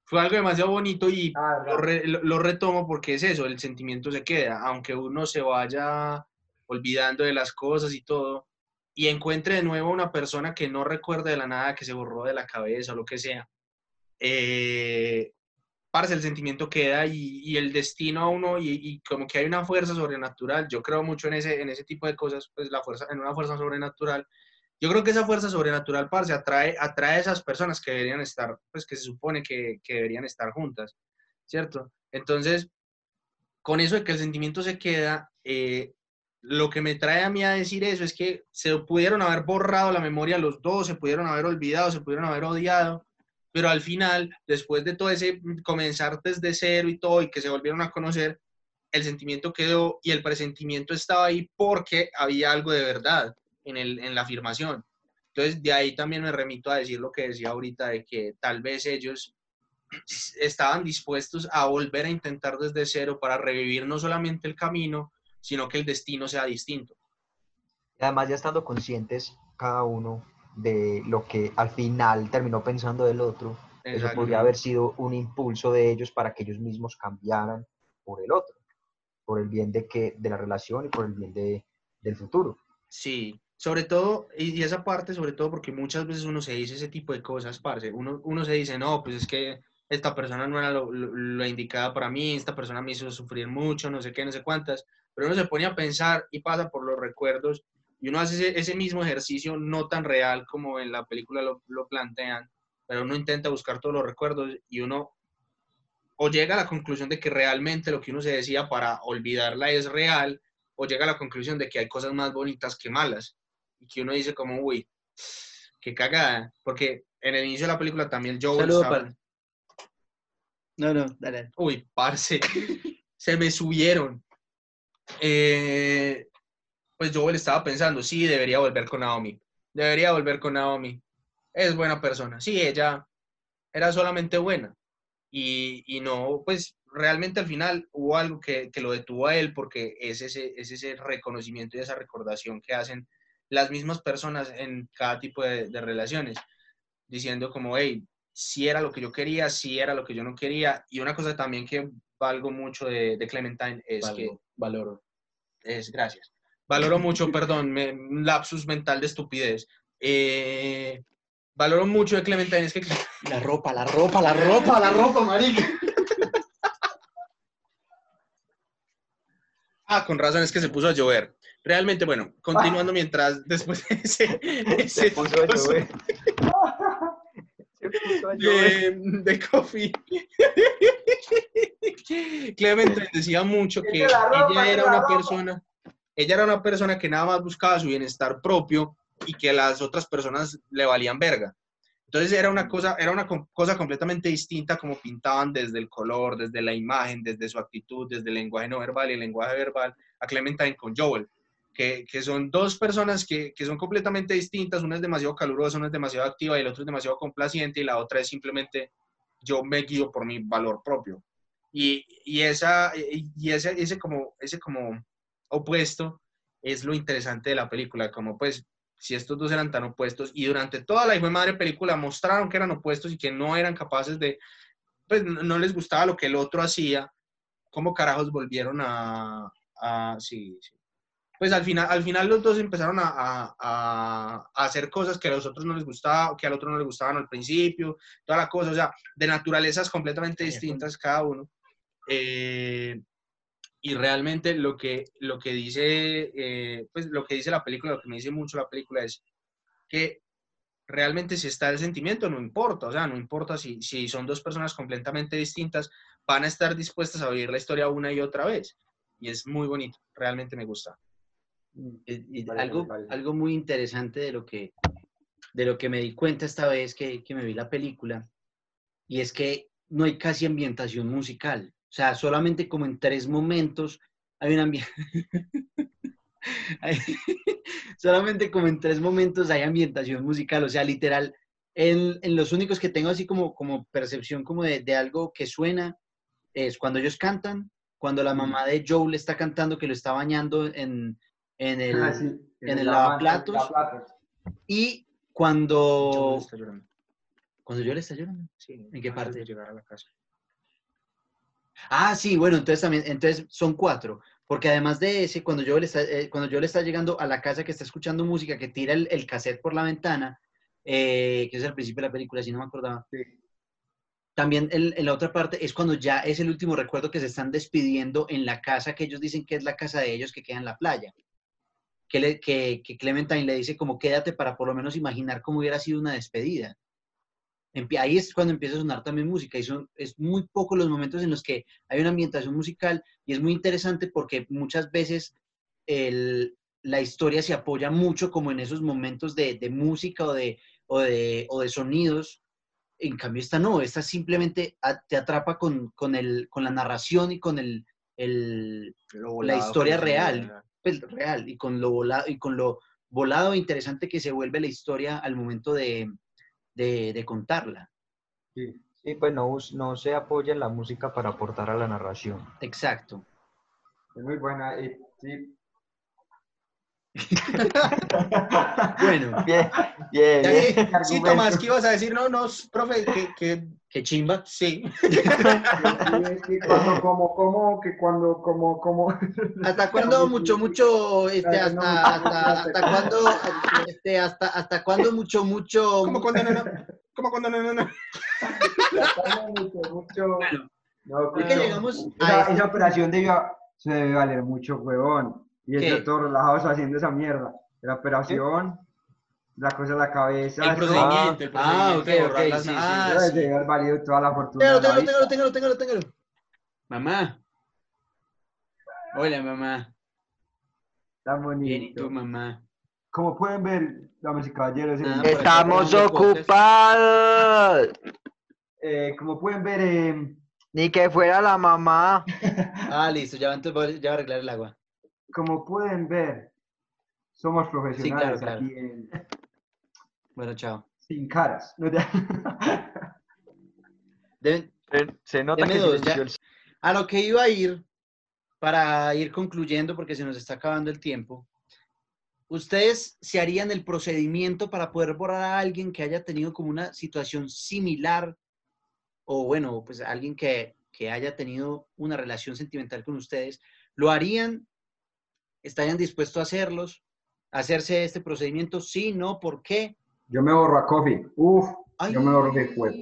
Fue algo demasiado bonito y Ah, lo, re- lo- retomo porque es eso, el sentimiento se queda, aunque uno se vaya olvidando de las cosas y todo, y encuentre de nuevo una persona que no recuerde de la nada, que se borró de la cabeza o lo que sea. Eh, parce, el sentimiento queda y, y el destino a uno, y, y como que hay una fuerza sobrenatural. Yo creo mucho en ese, en ese tipo de cosas, pues la fuerza, en una fuerza sobrenatural. Yo creo que esa fuerza sobrenatural, parce, atrae, atrae a esas personas que deberían estar, pues que se supone que, que deberían estar juntas, ¿cierto? Entonces, con eso de que el sentimiento se queda, eh, lo que me trae a mí a decir eso es que se pudieron haber borrado la memoria los dos, se pudieron haber olvidado, se pudieron haber odiado, pero al final, después de todo ese comenzar desde cero y todo, y que se volvieron a conocer, el sentimiento quedó y el presentimiento estaba ahí porque había algo de verdad en, el, en la afirmación. Entonces, de ahí también me remito a decir lo que decía ahorita, de que tal vez ellos estaban dispuestos a volver a intentar desde cero para revivir no solamente el camino, sino que el destino sea distinto. Además ya estando conscientes cada uno de lo que al final terminó pensando del otro, eso podría haber sido un impulso de ellos para que ellos mismos cambiaran por el otro, por el bien de, que, de la relación y por el bien de, del futuro. Sí, sobre todo, y esa parte, sobre todo porque muchas veces uno se dice ese tipo de cosas, parce. Uno, uno se dice, no, pues es que esta persona no era lo, lo- lo indicada para mí, esta persona me hizo sufrir mucho, no sé qué, no sé cuántas, pero uno se pone a pensar y pasa por los recuerdos y uno hace ese, ese mismo ejercicio no tan real como en la película lo, lo plantean, pero uno intenta buscar todos los recuerdos y uno o llega a la conclusión de que realmente lo que uno se decía para olvidarla es real, o llega a la conclusión de que hay cosas más bonitas que malas, y que uno dice como, uy, qué cagada, porque en el inicio de la película también Joel Saludo estaba- para- No, no, dale. Uy, parce, se me subieron. Eh, pues Joel estaba pensando, sí, debería volver con Naomi. Debería volver con Naomi. Es buena persona. Sí, ella era solamente buena. Y, y no, pues realmente al final hubo algo que, que lo detuvo a él porque es ese, es ese reconocimiento y esa recordación que hacen las mismas personas en cada tipo de, de relaciones, diciendo como, hey, si era lo que yo quería, si era lo que yo no quería. Y una cosa también que valgo mucho de, de Clementine es que valoro. es gracias. Valoro mucho, <laughs> perdón, me, un lapsus mental de estupidez. Eh, valoro mucho de Clementine es que La ropa, la ropa, la ropa, la ropa, marica. Ah, con razón es que se puso a llover. Realmente, bueno, continuando mientras después de ese, Se puso a llover. <laughs> Se puso a llover. de, de coffee. <laughs> Clemente decía mucho que ella era una persona, ella era una persona que nada más buscaba su bienestar propio y que las otras personas le valían verga. Entonces era una cosa, era una cosa completamente distinta como pintaban desde el color, desde la imagen, desde su actitud, desde el lenguaje no verbal y el lenguaje verbal a Clementine con Joel, que, que son dos personas que, que son completamente distintas, una es demasiado calurosa, una es demasiado activa y el otro es demasiado complaciente y la otra es simplemente yo me guío por mi valor propio. Y, y, esa, y ese, ese, como, ese como opuesto es lo interesante de la película, como pues si estos dos eran tan opuestos y durante toda la hijo de madre película mostraron que eran opuestos y que no eran capaces de, pues no les gustaba lo que el otro hacía, ¿cómo carajos volvieron a, a sí, sí. Pues al final, al final los dos empezaron a, a- hacer cosas que a los otros no les gustaba, que al otro no le gustaban al principio, toda la cosa, o sea, de naturalezas completamente distintas cada uno. Eh, y realmente lo que, lo que dice, eh, pues lo que dice la película, lo que me dice mucho la película es que realmente si está el sentimiento, no importa, o sea, no importa si, si son dos personas completamente distintas, van a estar dispuestas a vivir la historia una y otra vez. Y es muy bonito, realmente me gusta. Eh, y Vale, algo, vale. algo muy interesante de lo que, de lo que me di cuenta esta vez que, que me vi la película, y es que no hay casi ambientación musical. O sea, solamente como en tres momentos hay una ambientación. <laughs> solamente como en tres momentos hay ambientación musical. O sea, literal, en, en los únicos que tengo así como, como percepción como de, de algo que suena es cuando ellos cantan, cuando la mamá de Joe le está cantando que lo está bañando en, en el... Ah, sí, en el la- lavaplatos. lavaplatos. Y cuando... Cuando yo le está llorando. Sí, ¿En qué parte? de llegar a la casa. Ah, sí, bueno, entonces también, entonces son cuatro, porque además de ese, cuando yo le está, eh, cuando yo le está llegando a la casa que está escuchando música, que tira el, el cassette por la ventana, eh, que es al principio de la película, si no me acordaba. Sí. También el- en la otra parte es cuando ya es el último recuerdo que se están despidiendo en la casa que ellos dicen que es la casa de ellos que queda en la playa. Que, le, que, que Clementine le dice como quédate para por lo menos imaginar cómo hubiera sido una despedida. Ahí es cuando empieza a sonar también música y son, es muy poco los momentos en los que hay una ambientación musical y es muy interesante porque muchas veces el- la historia se apoya mucho como en esos momentos de, de música o de, o, de, o de sonidos. En cambio, esta no, esta simplemente a- te atrapa con, con, el, con la narración y con el, el, la historia real, pues, real y con lo volado y con lo volado e interesante que se vuelve la historia al momento de, de, de contarla. Sí. Sí, pues no, no se apoya en la música para aportar a la narración. Exacto. Es muy buena. y sí. <laughs> Bueno, <laughs> Bien, bien, sí. Tomás, ¿qué ibas a decir? No, no, profe, que, que qué chimba. sí. <laughs> Cuando, como, como, que cuando, como, como. ¿Hasta cuándo mucho, mucho, este, hasta, hasta, hasta cuándo, este, hasta, hasta cuándo mucho, mucho, ¿Cómo cuando no, no? ¿Cómo cuando no, no, no? mucho, mucho. Bueno, No, que llegamos a Esa, este- esa operación debió, se debe valer mucho, huevón. Y ¿Qué? eso todos relajados haciendo esa mierda. La operación, la cosa en la cabeza. El procedimiento, el Ah, procedimiento. ok, de borrar ok, las- sí, sí, ah, sí. de haber valido toda la fortuna. Téngalo, de téngalo, téngalo, téngalo, téngalo, téngalo. Mamá. Hola, mamá. Tan Bien, ¿y bonito. tú, mamá? Como pueden ver, damas y caballeros, Ah, Estamos ocupados. eh, como pueden ver, eh, Ni que fuera la mamá. <laughs> Ah, listo, ya, va, entonces voy- ya va a arreglar el agua. como pueden ver, somos profesionales claro. aquí en Bueno, chao. Sin Caras. No te- <laughs> Deben- Se, nota que dos, silenció ya. el- a lo que iba a ir, para ir concluyendo, porque se nos está acabando el tiempo, ¿ustedes se harían el procedimiento para poder borrar a alguien que haya tenido como una situación similar? O bueno, pues alguien que, que haya tenido una relación sentimental con ustedes, ¿lo harían? ¿Estarían dispuestos a hacerlos? ¿A hacerse este procedimiento? Sí, no, ¿por qué? Yo me borro a Coffee. Uf, Ay, yo me borro de fuego.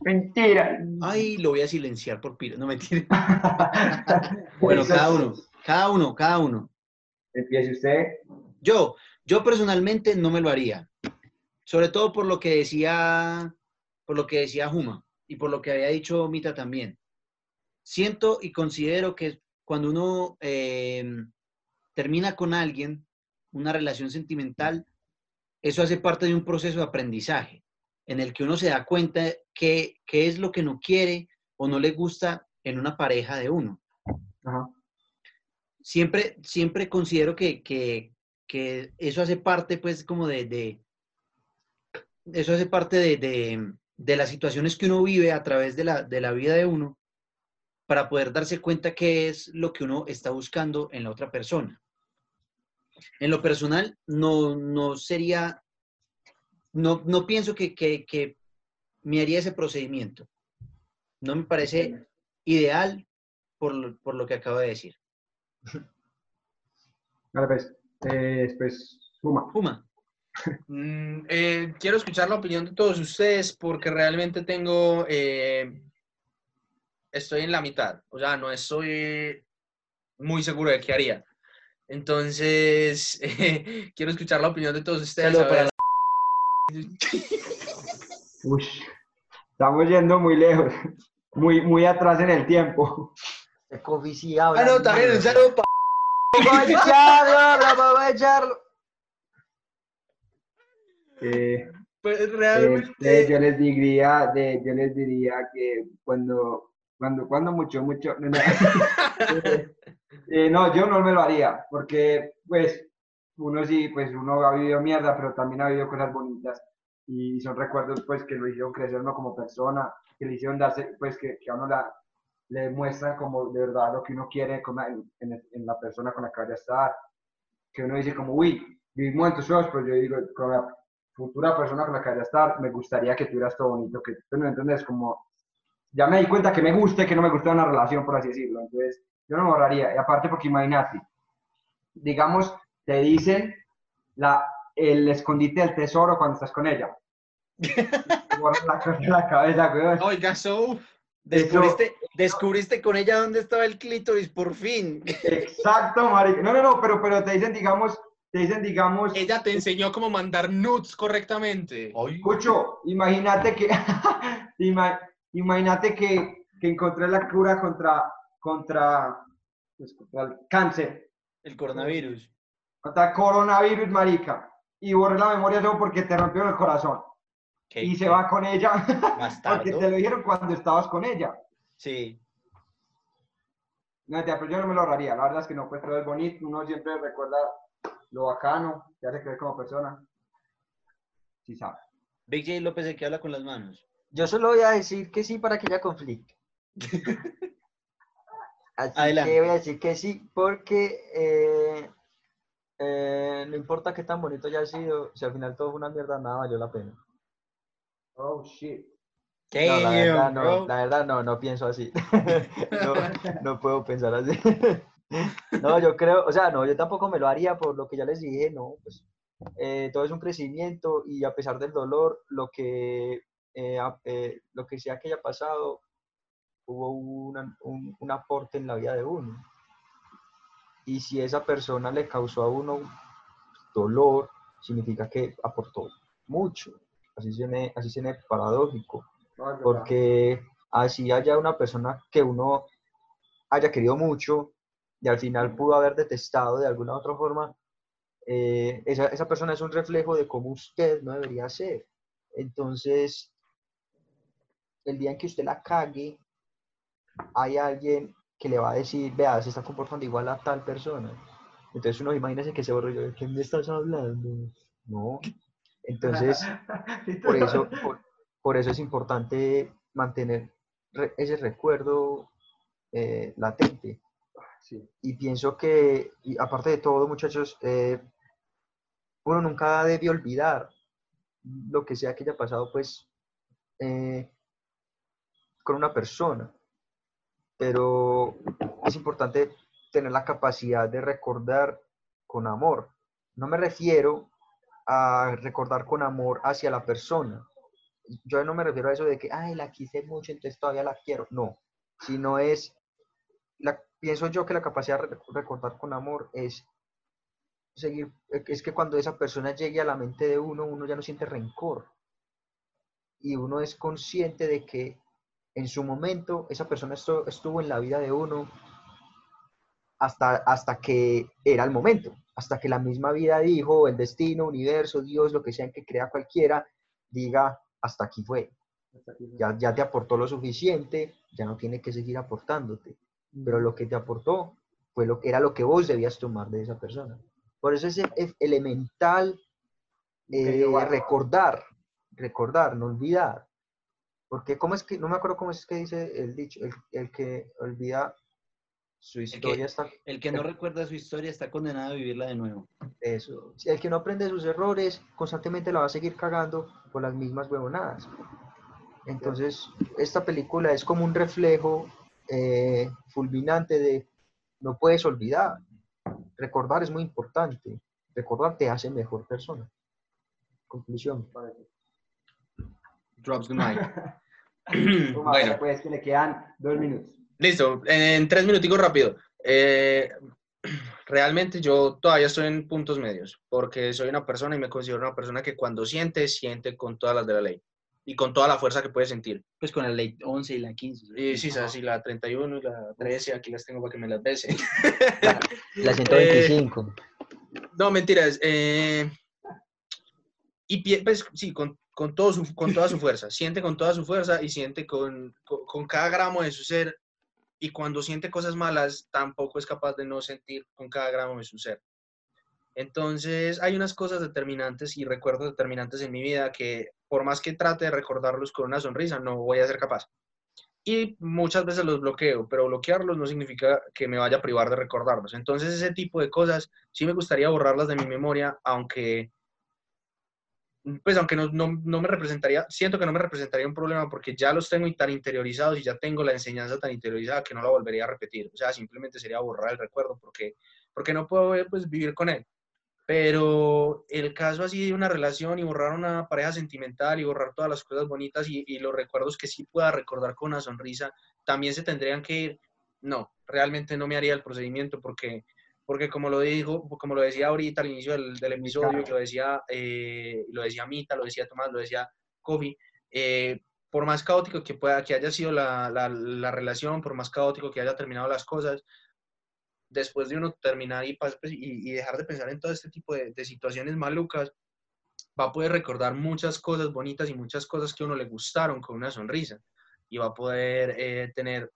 Mentira. Ay, lo voy a silenciar por piro. No mentira. <laughs> Bueno, cada uno, cada uno, cada uno. Empiece usted. Yo, yo personalmente no me lo haría. Sobre todo por lo que decía, por lo que decía Juma y por lo que había dicho Mita también. Siento y considero que cuando uno eh, termina con alguien, una relación sentimental, eso hace parte de un proceso de aprendizaje en el que uno se da cuenta que, qué es lo que no quiere o no le gusta en una pareja de uno Ajá. siempre, siempre considero que, que, que eso hace parte, pues, como de, de- eso hace parte de, de- de las situaciones que uno vive a través de la, de la vida de uno para poder darse cuenta qué es lo que uno está buscando en la otra persona. En lo personal, no, no sería, no, no pienso que, que, que me haría ese procedimiento. No me parece ideal por, lo- por lo que acabo de decir. Vale, pues, eh, pues, suma. Puma. Mm, eh, quiero escuchar la opinión de todos ustedes porque realmente tengo, eh, estoy en la mitad, o sea, no estoy muy seguro de qué haría. Entonces, eh, <laughs> quiero escuchar la opinión de todos ustedes. Para. Uy, estamos yendo muy lejos, muy, muy atrás en el tiempo. Este coffee sí habla. Ah, no, también un saludo para... Eh, Pues realmente, este, yo les diría, de, yo les diría que cuando, cuando, cuando mucho, mucho, no, no. <laughs> Eh, no, yo no me lo haría, porque pues uno sí, pues uno ha vivido mierda, pero también ha vivido cosas bonitas. Y son recuerdos pues que lo hicieron crecer uno como persona, que le hicieron darse, pues que, que a uno la, le muestran como de verdad lo que uno quiere con en, en- en la persona con la que vaya a estar, que uno dice como, uy, viví momentos feos, pues yo digo, con la futura persona con la que vaya a estar, me gustaría que tuvieras todo bonito, que tú me entiendes, como, ya me di cuenta que me gusta y que no me gusta una relación, por así decirlo, entonces yo no me ahorraría, y aparte porque imagínate, digamos, te dicen la, el escondite del tesoro cuando estás con ella. <laughs> La la cabeza, weón. oiga, so, Descubriste, descubriste con ella dónde estaba el clítoris, por fin. Exacto, marica. No, no, no, pero, pero te dicen, digamos, te dicen, digamos, ella te enseñó cómo mandar nudes correctamente. Cucho, imagínate que, <laughs> ima- imagínate que, que encontré la cura contra, contra, pues, contra el cáncer, El coronavirus. contra el coronavirus, marica, y borré la memoria solo porque te rompieron el corazón. ¿Qué- y se va con ella, <laughs> porque bastardo? te lo dijeron cuando estabas con ella. Sí. No, tía, pero yo no me lo ahorraría, la verdad es que no, pues todo es bonito, uno siempre recuerda lo bacano, que hace creer como persona. Sí sabe. Big J López el que habla con las manos. Yo solo voy a decir que sí para que haya conflicto. <laughs> Así Adelante. que voy a decir que sí, porque eh, eh, no importa qué tan bonito haya sido, si al final todo fue una mierda, nada valió la pena. Oh, shit. No, la verdad no, la verdad no, no pienso así. <laughs> no, <laughs> no puedo pensar así. <laughs> no, yo creo, o sea, no, yo tampoco me lo haría por lo que ya les dije, no, pues eh, todo es un crecimiento y a pesar del dolor, lo que, eh, eh, lo que sea que haya pasado, hubo una- un, un aporte en la vida de uno. Y si esa persona le causó a uno dolor, significa que aportó mucho. Así suene, así suene paradójico No, porque así haya una persona que uno haya querido mucho y al final pudo haber detestado de alguna u otra forma, eh, esa, esa persona es un reflejo de cómo usted no debería ser. Entonces, el día en que usted la cague, hay alguien que le va a decir, vea, se está comportando igual a tal persona. Entonces uno imagínese que se borró yo, ¿de qué me estás hablando? No. Entonces, <laughs> por eso, por, por eso es importante mantener re- ese recuerdo eh, latente. Sí. Y pienso que, y aparte de todo, muchachos, eh, uno nunca debe olvidar lo que sea que haya pasado, pues, eh, con una persona. Pero es importante tener la capacidad de recordar con amor. No me refiero a recordar con amor hacia la persona. Yo no me refiero a eso de que, ay, la quise mucho, entonces todavía la quiero. No, sino es, la, pienso yo que la capacidad de re- recordar con amor es seguir, es que cuando esa persona llegue a la mente de uno, uno ya no siente rencor. Y uno es consciente de que en su momento esa persona estu- estuvo en la vida de uno hasta, hasta que era el momento, hasta que la misma vida dijo, el destino, universo, Dios, lo que sea en que crea cualquiera, diga, hasta aquí fue. Ya, ya te aportó lo suficiente, ya no tiene que seguir aportándote. Pero lo que te aportó fue lo que era lo que vos debías tomar de esa persona. Por eso es, es elemental eh, recordar, recordar, no olvidar. Porque, ¿cómo es que, no me acuerdo cómo es que dice el dicho, el, el que olvida su que- historia está El que no recuerda su historia está condenado a vivirla de nuevo. eso. Si el que no aprende de sus errores, constantemente la va a seguir cagando por las mismas huevonadas. Entonces, esta película es como un reflejo eh, fulminante de no puedes olvidar. Recordar es muy importante. Recordar te hace mejor persona. Conclusión. Drops <laughs> the <clears throat> mic. Bueno. Pues que le quedan dos minutos. Listo, en tres minuticos rápido. Eh, realmente yo todavía estoy en puntos medios, porque soy una persona y me considero una persona que cuando siente, siente con todas las de la ley y con toda la fuerza que puede sentir. Pues con la ley 11 y la 15. Y sí, sí, la 31 y la 13, aquí las tengo para que me las bese. La 125. <laughs> No, mentiras. eh, y pues sí, con, con, todo su, con toda su fuerza. Siente con toda su fuerza y siente con, con, con cada gramo de su ser. Y cuando siente cosas malas, tampoco es capaz de no sentir con cada gramo de su ser. Entonces, hay unas cosas determinantes y recuerdos determinantes en mi vida que, por más que trate de recordarlos con una sonrisa, no voy a ser capaz. Y muchas veces los bloqueo, pero bloquearlos no significa que me vaya a privar de recordarlos. Entonces, ese tipo de cosas sí me gustaría borrarlas de mi memoria, aunque, pues aunque no, no, no me representaría, siento que no me representaría un problema porque ya los tengo tan interiorizados y ya tengo la enseñanza tan interiorizada que no la volvería a repetir. O sea, simplemente sería borrar el recuerdo porque, porque no puedo pues, vivir con él. Pero el caso así de una relación y borrar una pareja sentimental y borrar todas las cosas bonitas y, y los recuerdos que sí pueda recordar con una sonrisa, también se tendrían que ir. No, realmente no me haría el procedimiento porque, porque como lo dijo, como lo decía ahorita al inicio del, del episodio, y lo decía, eh, lo decía Mita, lo decía Tomás, lo decía Kofi, eh, por más caótico que pueda que haya sido la, la, la relación, por más caótico que haya terminado las cosas, después de uno terminar y, pues, y, y dejar de pensar en todo este tipo de, de situaciones malucas, va a poder recordar muchas cosas bonitas y muchas cosas que a uno le gustaron con una sonrisa y va a poder eh, tener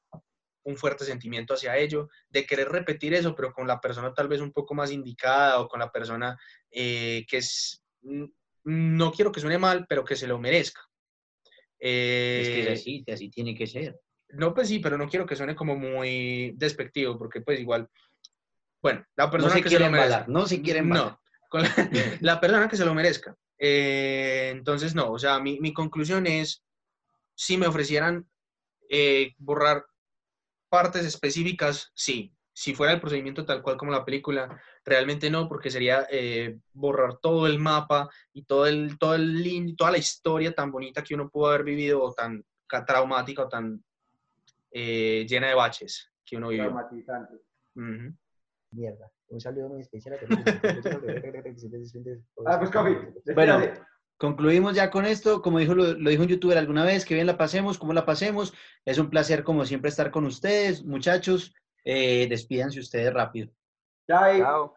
un fuerte sentimiento hacia ello, de querer repetir eso, pero con la persona tal vez un poco más indicada o con la persona eh, que es, no quiero que suene mal, pero que se lo merezca. Es que Eh, es así, así tiene que ser. no, pues sí, pero no quiero que suene como muy despectivo, porque pues igual, bueno, la No persona se que se lo merezca. embalar, no se quiere embalar. No, con la, <laughs> la persona que se lo merezca. Eh, entonces, no, o sea, mi, mi conclusión es, si me ofrecieran eh, borrar partes específicas, sí. Si fuera el procedimiento tal cual como la película, realmente no, porque sería eh, borrar todo el mapa y todo el, todo el toda la historia tan bonita que uno pudo haber vivido o tan ca- traumática o tan eh, llena de baches que uno vivió. Traumatizante. Ujú. Mierda. Un saludo muy especial a <laughs> Ah, pues Kofi, Bueno. Concluimos ya con esto. Como dijo, lo, lo dijo un youtuber alguna vez, que bien la pasemos, cómo la pasemos. Es un placer, como siempre, estar con ustedes, muchachos. Eh, despídanse ustedes rápido. Chao. Chao.